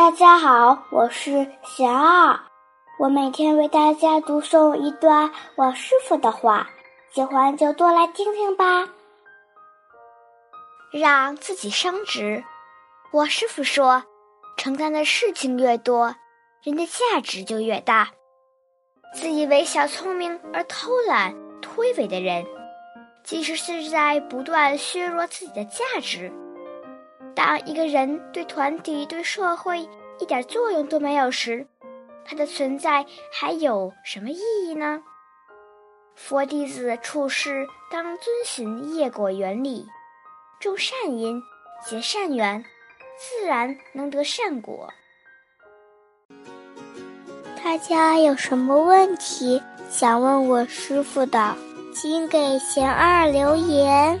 大家好，我是贤二，我每天为大家读诵一段我师傅的话，喜欢就多来听听吧。让自己升职。我师傅说，承担的事情越多，人的价值就越大。自以为小聪明而偷懒、推诿的人，其实是在不断削弱自己的价值。当一个人对团体、对社会一点作用都没有时，他的存在还有什么意义呢？佛弟子处事当遵循业果原理，种善因，结善缘，自然能得善果。大家有什么问题想问我师傅的，请给贤二留言，